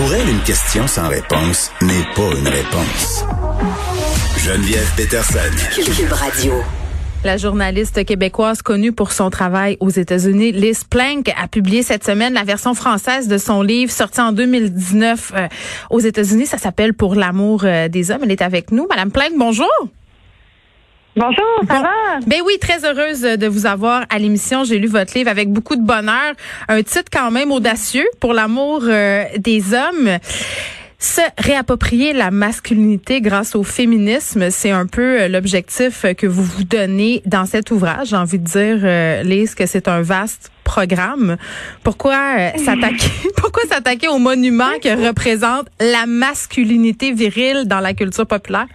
Pour elle, une question sans réponse n'est pas une réponse. Geneviève Peterson. Cube Radio. La journaliste québécoise connue pour son travail aux États-Unis, Liz Plank, a publié cette semaine la version française de son livre sorti en 2019 euh, aux États-Unis. Ça s'appelle Pour l'amour euh, des hommes. Elle est avec nous. Madame Plank, bonjour. Bonjour, ça va? Ben oui, très heureuse de vous avoir à l'émission. J'ai lu votre livre avec beaucoup de bonheur. Un titre quand même audacieux pour l'amour euh, des hommes. Se réapproprier la masculinité grâce au féminisme, c'est un peu euh, l'objectif que vous vous donnez dans cet ouvrage. J'ai envie de dire, euh, Lise, que c'est un vaste programme. Pourquoi euh, s'attaquer Pourquoi s'attaquer au monument que représente la masculinité virile dans la culture populaire?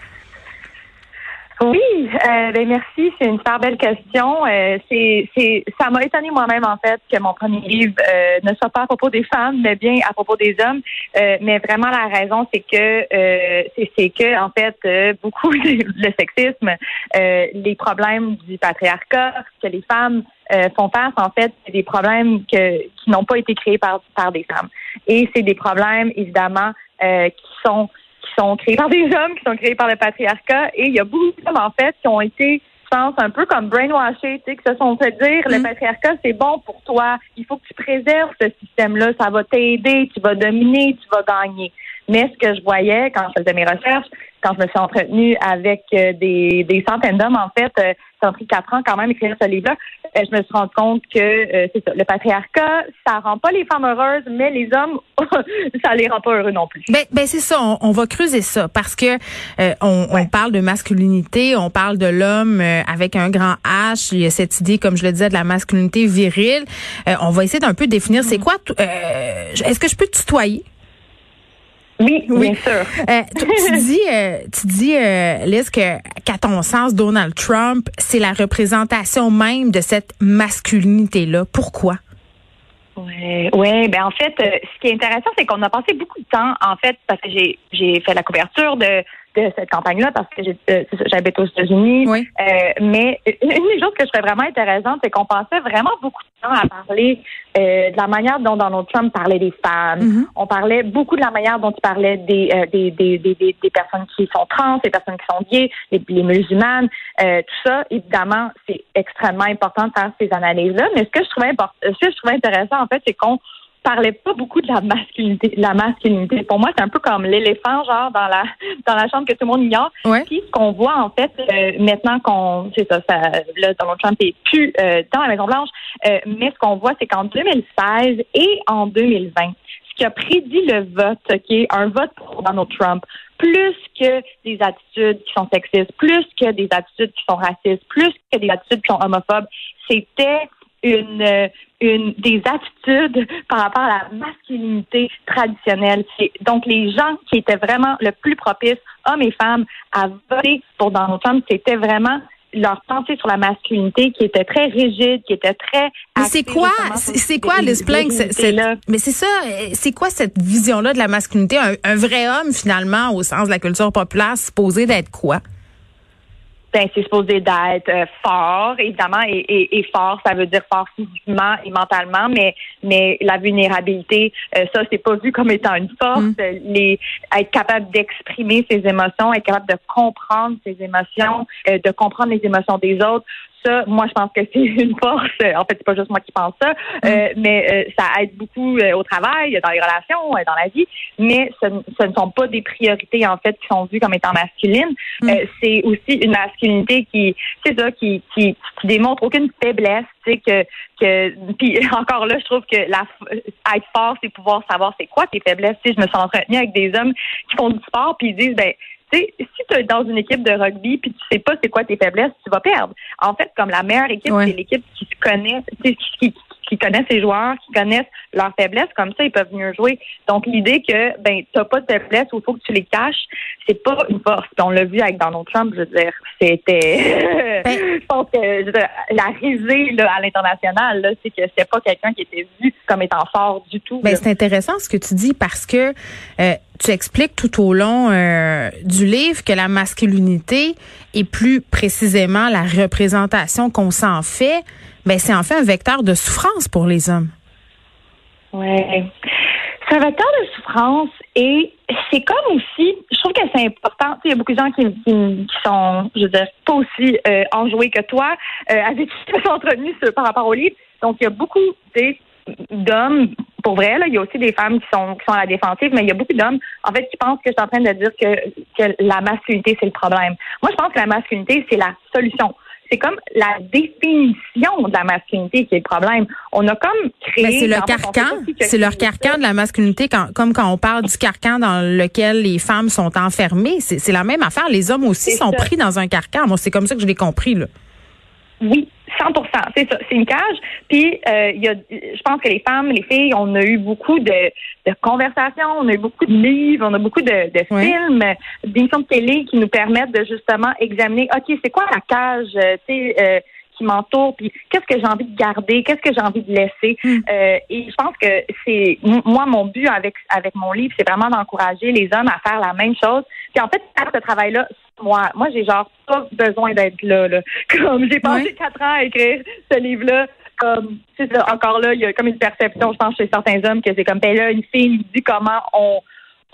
Oui, euh, ben merci, c'est une super belle question. Euh, c'est, c'est, ça m'a étonné moi-même en fait que mon premier livre euh, ne soit pas à propos des femmes, mais bien à propos des hommes. Euh, mais vraiment la raison, c'est que euh, c'est, c'est que en fait euh, beaucoup le sexisme, les problèmes du patriarcat que les femmes euh, font face, en fait, c'est des problèmes que, qui n'ont pas été créés par par des femmes. Et c'est des problèmes évidemment euh, qui sont sont créés par des hommes, qui sont créés par le patriarcat. Et il y a beaucoup d'hommes, en fait, qui ont été, je pense, un peu comme brainwashés, tu sais, qui se sont fait dire, le Mm. patriarcat, c'est bon pour toi. Il faut que tu préserves ce système-là. Ça va t'aider. Tu vas dominer. Tu vas gagner. Mais ce que je voyais quand je faisais mes recherches, quand je me suis entretenue avec euh, des, des centaines d'hommes, en fait, euh, ça a pris quatre ans quand même écrire ce livre-là, euh, je me suis rendu compte que euh, c'est ça, le patriarcat, ça rend pas les femmes heureuses, mais les hommes, ça les rend pas heureux non plus. Ben, ben c'est ça, on, on va creuser ça parce que euh, on, on parle de masculinité, on parle de l'homme euh, avec un grand H, il y a cette idée, comme je le disais, de la masculinité virile. On va essayer d'un peu définir c'est quoi. t- euh, Est-ce que je peux te tutoyer? Oui, Oui. bien sûr. Euh, tu, dis, euh, tu dis, euh, Liz, que qu'à ton sens, Donald Trump, c'est la représentation même de cette masculinité-là. Pourquoi? Ouais, ouais, ben en fait, euh, ce qui est intéressant, c'est qu'on a passé beaucoup de temps, en fait, parce que j'ai j'ai fait la couverture de de cette campagne-là parce que euh, j'habite aux États-Unis. Oui. Euh, mais une des choses que je trouvais vraiment intéressante, c'est qu'on passait vraiment beaucoup de temps à parler euh, de la manière dont Donald Trump parlait des femmes. Mhm. On parlait beaucoup de la manière dont il parlait des, euh, des, des, des, des, personnes qui sont trans, des personnes qui sont gays, les, les musulmanes. Euh, tout ça, évidemment, c'est extrêmement important de faire ces analyses-là. Mais ce que je trouvais ce que je trouvais intéressant, en fait, c'est qu'on parlait pas beaucoup de la masculinité. La masculinité, pour moi, c'est un peu comme l'éléphant, genre dans la dans la chambre que tout le monde ignore. Ouais. Puis ce qu'on voit en fait euh, maintenant qu'on, c'est ça, ça, là Donald Trump est plus euh, dans la Maison Blanche, euh, mais ce qu'on voit, c'est qu'en 2016 et en 2020, ce qui a prédit le vote, qui est un vote pour Donald Trump, plus que des attitudes qui sont sexistes, plus que des attitudes qui sont racistes, plus que des attitudes qui sont homophobes, c'était une, euh, une des attitudes par rapport à la masculinité traditionnelle. Donc les gens qui étaient vraiment le plus propices, hommes et femmes, à voter pour Donald Trump, c'était vraiment leur pensée sur la masculinité qui était très rigide, qui était très Mais c'est quoi, c'est c'est ces quoi, mais c'est ça, c'est quoi cette vision-là de la masculinité? Un, un vrai homme, finalement, au sens de la culture populaire, supposé d'être quoi? Ben, c'est supposé d'être euh, fort, évidemment, et, et, et fort, ça veut dire fort physiquement et mentalement, mais mais la vulnérabilité, euh, ça, c'est pas vu comme étant une force. Mm. Les être capable d'exprimer ses émotions, être capable de comprendre ses émotions, euh, de comprendre les émotions des autres. Ça, moi, je pense que c'est une force. En fait, c'est pas juste moi qui pense ça, euh, mais euh, ça aide beaucoup euh, au travail, dans les relations, euh, dans la vie. Mais ce, ce ne sont pas des priorités en fait qui sont vues comme étant masculines. Mm. Euh, c'est aussi une masculinité qui, c'est ça, qui, qui, qui démontre aucune faiblesse. Tu sais que, que, puis encore là, je trouve que la, être fort, c'est pouvoir savoir c'est quoi tes faiblesses. Tu sais, je me suis entretenue avec des hommes qui font du sport puis ils disent ben sais, si tu es dans une équipe de rugby puis tu sais pas c'est quoi tes faiblesses, tu vas perdre. En fait, comme la meilleure équipe, Ouais. c'est l'équipe qui se connaît, qui, qui, qui connaît ses joueurs, qui connaissent leurs faiblesses, comme ça ils peuvent mieux jouer. Donc l'idée que ben t'as pas de faiblesse ou faut que tu les caches, c'est pas une force. On l'a vu avec Donald Trump, je veux dire, c'était Ben- je pense que je veux dire, la risée là, à l'international, là, c'est que c'était pas quelqu'un qui était vu comme étant fort du tout. Ben, c'est intéressant ce que tu dis parce que euh, tu expliques tout au long euh, du livre que la masculinité et plus précisément la représentation qu'on s'en fait, ben c'est en fait un vecteur de souffrance pour les hommes. Ça, C'est un vecteur de souffrance et c'est comme aussi, je trouve que c'est important. Il y a beaucoup de gens qui, qui, sont, je veux dire, pas aussi euh, enjoués que toi, euh, avec qui tu entretenu par rapport au livre. Donc, il y a beaucoup d'hommes, pour vrai, là, il y a aussi des femmes qui sont, qui sont à la défensive, mais il y a beaucoup d'hommes, en fait, qui pensent que je suis en train de dire que, que la masculinité, c'est le problème. Moi, je pense que la masculinité, c'est la solution c'est comme la définition de la masculinité qui est le problème. On a comme créé. c'est le carcan. C'est leur carcan de la masculinité, comme quand on parle du carcan dans lequel les femmes sont enfermées. C'est la même affaire. Les hommes aussi sont pris dans un carcan. Moi, c'est comme ça que je l'ai compris, là. Oui, 100% c'est ça. C'est une cage. Puis, euh, il y a, je pense que les femmes, les filles, on a eu beaucoup de, de conversations, on a eu beaucoup de livres, on a beaucoup de, de films, d'émissions de télé qui nous permettent de justement examiner, OK, c'est quoi la cage, euh, tu sais, euh, qui m'entoure, puis qu'est-ce que j'ai envie de garder, qu'est-ce que j'ai envie de laisser. Hmm. Euh, et je pense que c'est moi mon but avec avec mon livre, c'est vraiment d'encourager les hommes à faire la même chose. Puis en fait, faire ce travail-là, moi, moi j'ai genre pas besoin d'être là, là. Comme j'ai passé quatre ans à écrire ce livre-là comme encore là, il y a comme une perception, je pense, chez certains hommes que c'est comme ben là, une fille dit comment on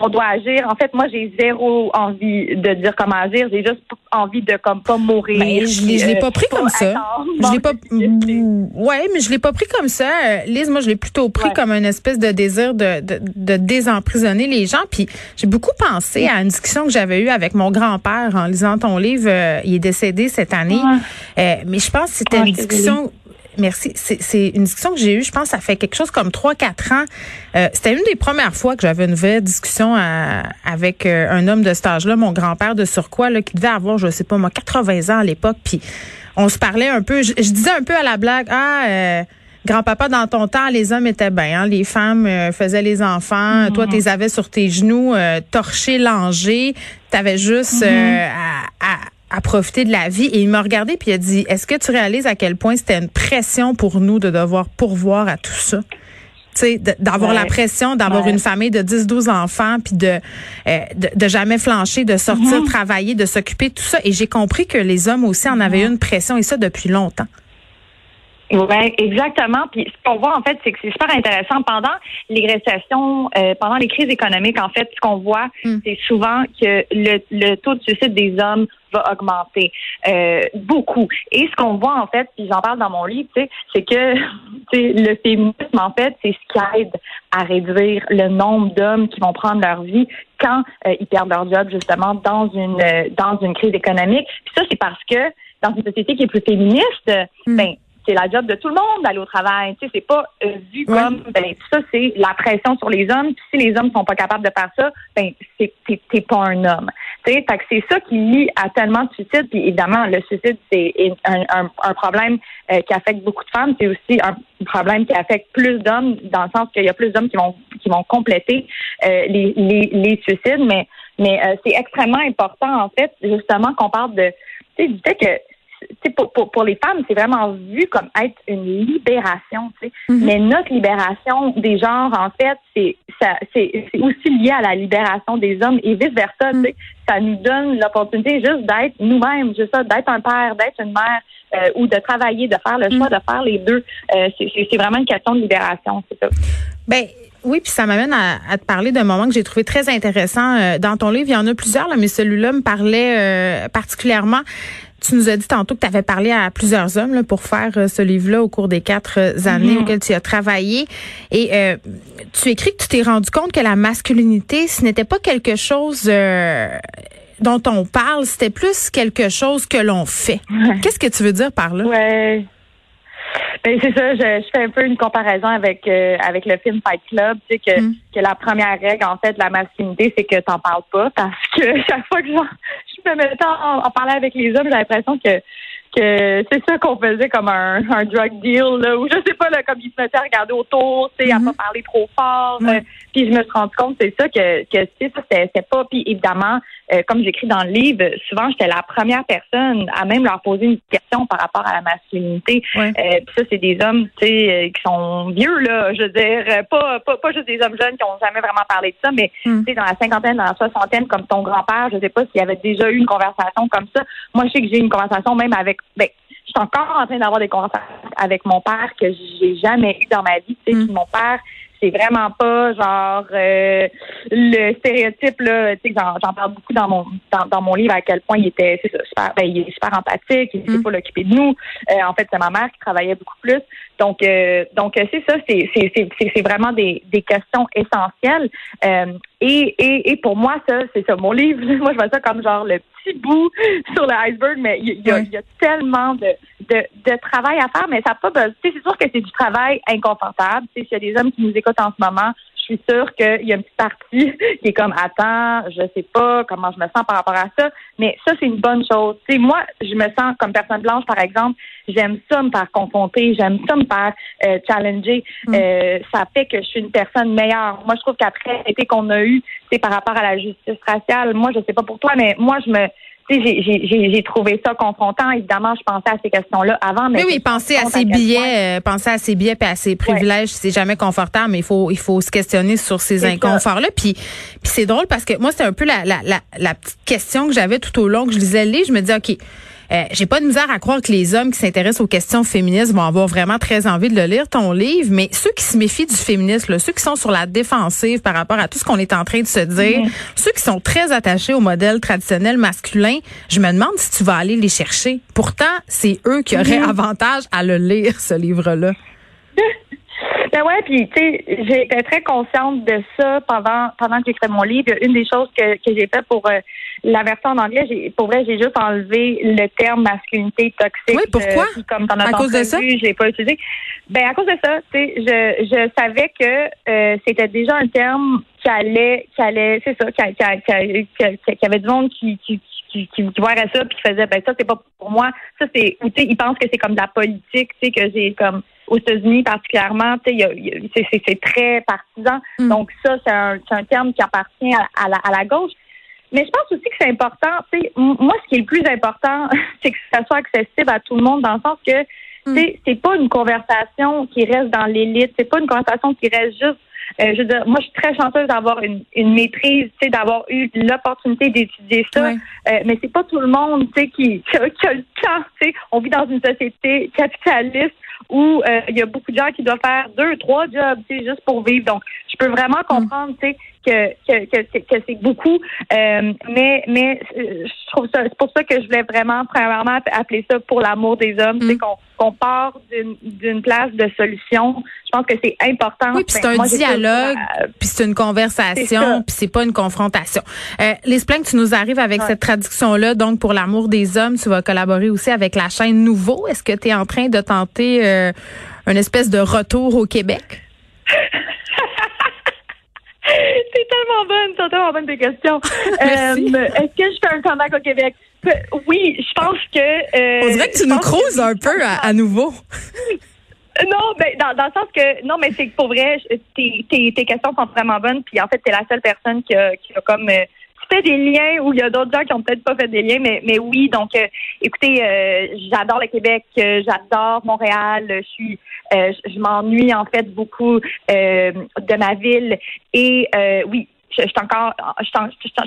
on doit agir. En fait, moi, j'ai zéro envie de dire comment agir. J'ai juste envie de comme pas mourir. Mais ben, je l'ai, l'ai pas pris comme ça. Je l'ai pas. Ouais, mais je l'ai pas pris comme ça. Lise, moi, je l'ai plutôt pris comme une espèce de désir de, de, de désemprisonner les gens. Puis j'ai beaucoup pensé à une discussion que j'avais eue avec mon grand-père en lisant ton livre. Euh, il est décédé cette année. Euh, mais je pense que c'était une discussion Merci. C'est une discussion que j'ai eue, je pense, ça fait quelque chose comme trois, quatre ans. Euh, C'était une des premières fois que j'avais une vraie discussion euh, avec euh, un homme de cet âge-là, mon grand-père de surcroît, là, qui devait avoir, je sais pas moi, 80 ans à l'époque. Puis on se parlait un peu, je, disais un peu à la blague, ah, euh, grand-papa, dans ton temps, les hommes étaient bien, hein, les femmes faisaient les enfants, toi, tu les avais sur tes genoux, torché, langé, t'avais juste mm-hmm. à à profiter de la vie. Et il m'a regardé puis il a dit, est-ce que tu réalises à quel point c'était une pression pour nous de devoir pourvoir à tout ça? d'avoir la pression d'avoir une famille de 10 12 enfants puis de, euh, de, jamais flancher de sortir mm-hmm. travailler de s'occuper de tout ça et j'ai compris que les hommes aussi en avaient mm-hmm. une pression et ça depuis longtemps oui, exactement. Puis ce qu'on voit en fait, c'est que c'est super intéressant. Pendant les récessions, euh, pendant les crises économiques, en fait, ce qu'on voit, mm. c'est souvent que le, le, taux de suicide des hommes va augmenter euh, beaucoup. Et ce qu'on voit en fait, puis j'en parle dans mon livre, c'est que le féminisme en fait, c'est ce qui aide à réduire le nombre d'hommes qui vont prendre leur vie quand euh, ils perdent leur job justement dans une dans une crise économique. Puis ça, c'est parce que dans une société qui est plus féministe, mm. ben c'est la job de tout le monde d'aller au travail. Tu sais, c'est pas euh, vu comme ben ça c'est la pression sur les hommes. Puis si les hommes sont pas capables de faire ça, ben c'est t'es pas un homme. Tu sais, fait que c'est ça qui lie à tellement de suicides. Puis évidemment, le suicide c'est un, un, problème euh, qui affecte beaucoup de femmes. C'est aussi un problème qui affecte plus d'hommes dans le sens qu'il y a plus d'hommes qui vont qui vont compléter euh, les, les, les suicides. Mais mais c'est extrêmement important en fait justement qu'on parle de tu sais du fait que pour, pour, pour, les femmes, c'est vraiment vu comme être une libération. Sais. Mm-hmm. Mais notre libération des genres, en fait, c'est aussi lié à la libération des hommes et vice versa. Mm. Ça nous donne l'opportunité juste d'être nous-mêmes, juste ça, d'être un père, d'être une mère, euh, ou de travailler, de faire le choix mm. de faire les deux. Euh, c'est vraiment une question de libération, c'est ça. Ben, oui, puis ça m'amène à, te parler d'un moment que j'ai trouvé très intéressant euh, dans ton livre. Il y en a plusieurs, là, mais celui-là me parlait particulièrement. Tu nous as dit tantôt que tu avais parlé à plusieurs hommes là, pour faire euh, ce livre-là au cours des quatre euh, années mhm. auxquelles tu as travaillé. Et euh, tu écris que tu t'es rendu compte que la masculinité, ce n'était pas quelque chose dont on parle, c'était plus quelque chose que l'on fait. Qu'est-ce que tu veux dire par là? Ouais. Ben c'est ça, je, fais un peu une comparaison avec avec le film Fight Club, tu sais que, mm. que la première règle en fait de la masculinité, c'est que t'en parles pas parce que chaque fois que me mettais en, en parler avec les hommes, j'ai l'impression que que c'est ça qu'on faisait comme un, un drug deal là, ou je sais pas là, comme ils se mettaient à regarder autour, tu sais, à mm-hmm. pas parler trop fort. Euh, puis je me suis rendu compte c'est ça que que ça c'était pas puis évidemment euh, comme j'écris dans le livre, souvent j'étais la première personne à même leur poser une question par rapport à la masculinité. Euh, puis ça c'est des hommes tu sais qui sont vieux là, je veux dire pas, pas pas juste des hommes jeunes qui ont jamais vraiment parlé de ça, mais mm. tu sais dans la cinquantaine, dans la soixantaine comme ton grand-père, je sais pas s'il y avait déjà eu une conversation comme ça. Moi je sais que j'ai eu une conversation même avec ben, je suis encore en train d'avoir des conversations avec mon père que j'ai jamais eu dans ma vie. Tu sais, mm. mon père, c'est vraiment pas genre euh, le stéréotype là. Tu sais, j'en parle beaucoup dans mon dans, mon livre à quel point il était c'est super, ben, il est super empathique, il ne mm. pas l'occuper de nous. Euh, en fait, c'est ma mère qui travaillait beaucoup plus. Donc euh, donc c'est ça, c'est c'est c'est vraiment des des questions essentielles. et, et et pour moi ça c'est ça mon livre. Moi je vois ça comme genre le petit bout sur l'iceberg, mais il y, y, a tellement de, de, de, travail à faire, mais ça pas C'est sûr que c'est du travail inconfortable. S'il y a des hommes qui nous écoutent en ce moment, je suis sûre qu'il y a une petite partie qui est comme attends, je sais pas comment je me sens par rapport à ça, mais ça c'est une bonne chose. sais, moi, je me sens comme personne blanche par exemple, j'aime ça me faire confronter, j'aime ça me faire euh, challenger. Mm. Euh, ça fait que je suis une personne meilleure. Moi, je trouve qu'après l'été qu'on a eu, c'est par rapport à la justice raciale. Moi, je sais pas pour toi, mais moi, je me j'ai trouvé ça confrontant. Évidemment, je pensais à ces questions-là avant. Mais oui, oui, penser à ses billets, euh, penser à ses billets et à ses privilèges, c'est jamais confortable, mais il faut, il faut se questionner sur ces inconforts-là. Puis, puis c'est drôle parce que moi, c'est un peu la, la, la, la petite question que j'avais tout au long que je lisais le livre. Je me dis, OK, euh, j'ai pas de misère à croire que les hommes qui s'intéressent aux questions féministes vont avoir vraiment très envie de le lire, ton livre, mais ceux qui se méfient du féminisme, ceux qui sont sur la défensive par rapport à tout ce qu'on est en train de se dire, ceux qui sont très attachés au modèle traditionnel masculin, je me demande si tu vas aller les chercher. Pourtant, c'est eux qui auraient avantage à le lire, ce livre-là. Ben ouais, puis tu sais, j'étais très consciente de ça pendant pendant que j'écrivais mon livre. Une des choses que, que j'ai fait pour euh, la version en anglais, j'ai, pour vrai, j'ai juste enlevé le terme masculinité toxique. Oui, pourquoi? Euh, comme à cause de ça? Je l'ai pas utilisé. Ben à cause de ça, tu sais, je, je savais que euh, c'était déjà un terme qui allait, qui allait, c'est ça, qui, qui, qui, qui, avait du monde qui, qui, qui, qui, ça puis qui faisait ben ça c'est pas pour moi ça c'est ou tu sais ils pensent que c'est comme de la politique tu sais que j'ai comme aux États-Unis particulièrement, c'est très partisan. Mm. Donc ça, c'est un, un, terme qui appartient à, la, à, la, gauche. Mais je pense aussi que c'est important. Moi, ce qui est le plus important, c'est que ça soit accessible à tout le monde, dans le sens que mm. c'est pas une conversation qui reste dans l'élite. C'est pas une conversation qui reste juste euh, je veux dire, moi, je suis très chanceuse d'avoir une, une maîtrise, tu sais, d'avoir eu l'opportunité d'étudier ça. Euh, mais c'est pas tout le monde, tu sais, qui, qui, a, qui, a, le temps. Tu sais, on vit dans une société capitaliste où euh, il y a beaucoup de gens qui doivent faire deux, trois jobs, juste pour vivre. Donc, peux vraiment mm. comprendre, tu sais, que, que, que, que c'est beaucoup. Euh, mais mais euh, je trouve ça, c'est pour ça que je voulais vraiment, premièrement, appeler ça pour l'amour des hommes. C'est mm. qu'on qu'on part d'une place de solution. Je pense que c'est important. Oui, puis c'est un dialogue, puis c'est une conversation, puis c'est pas une confrontation. Euh, les que tu nous arrives avec cette traduction-là, donc pour l'amour des hommes, tu vas collaborer aussi avec la chaîne Nouveau. Est-ce que tu es en train de tenter euh, une espèce de retour au Québec? C'est tellement bonne, c'est tellement bonne tes questions. euh, Est-ce que je fais un comeback au Québec? Oui, je pense que. Euh, On dirait que tu nous creuses un peu à, nouveau. Non, ben, dans, dans le sens que non, mais c'est que pour vrai, tes, tes, tes questions sont vraiment bonnes. Puis en fait, t'es la seule personne qui a, qui a comme euh, fait des liens ou il y a d'autres gens qui ont peut-être pas fait des liens, mais, mais oui. Donc, euh, écoutez, euh, j'adore le Québec, euh, j'adore Montréal. Je suis, je m'ennuie en fait beaucoup de ma ville et oui, je, suis encore, je, suis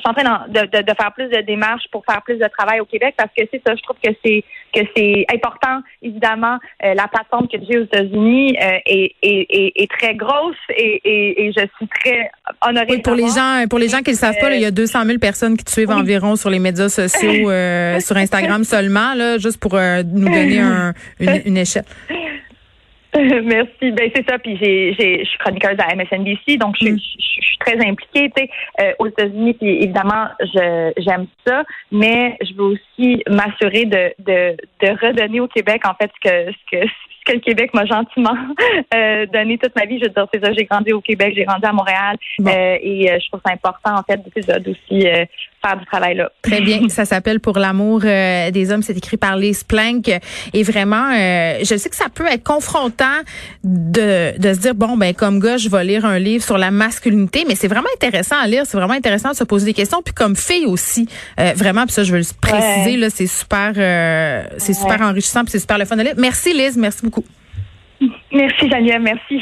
en train de, de, faire plus de démarches pour faire plus de travail au Québec parce que c'est ça, je trouve que c'est que c'est important. Évidemment, euh, la plateforme que j'ai aux États-Unis euh, est, est, est, très grosse et, et, je suis très honorée. Oui, pour les gens, pour les gens qui ne savent pas, il y a 200 000 personnes qui te suivent environ sur les médias sociaux, euh, sur Instagram seulement, là, juste pour nous donner un, une, une échelle. Merci. Ben c'est ça. Puis j'ai, j'ai, je suis chroniqueuse à MSNBC, donc je, mm. je, suis très impliquée. Tu sais, euh, aux États-Unis, puis évidemment, je, j'aime ça, mais je veux aussi m'assurer de, de, de redonner au Québec en fait ce que ce que que le Québec m'a gentiment euh, donné toute ma vie. Je veux dire, c'est ça, j'ai grandi au Québec, j'ai grandi à Montréal euh, et euh, je trouve ça important, en fait, d'aussi faire du travail là. Très bien. ça s'appelle Pour l'amour des hommes. C'est écrit par Lise Plank. Et vraiment, je sais que ça peut être confrontant de, de se dire, bon, ben comme gars, je vais lire un livre sur la masculinité, mais c'est vraiment intéressant à lire. C'est vraiment intéressant de se poser des questions. Puis comme fille aussi, vraiment, puis ça, je veux le préciser, là, c'est super, c'est super enrichissant, puis c'est super le fun de lire. Merci Lise, merci beaucoup. Merci, Geneviève. Merci.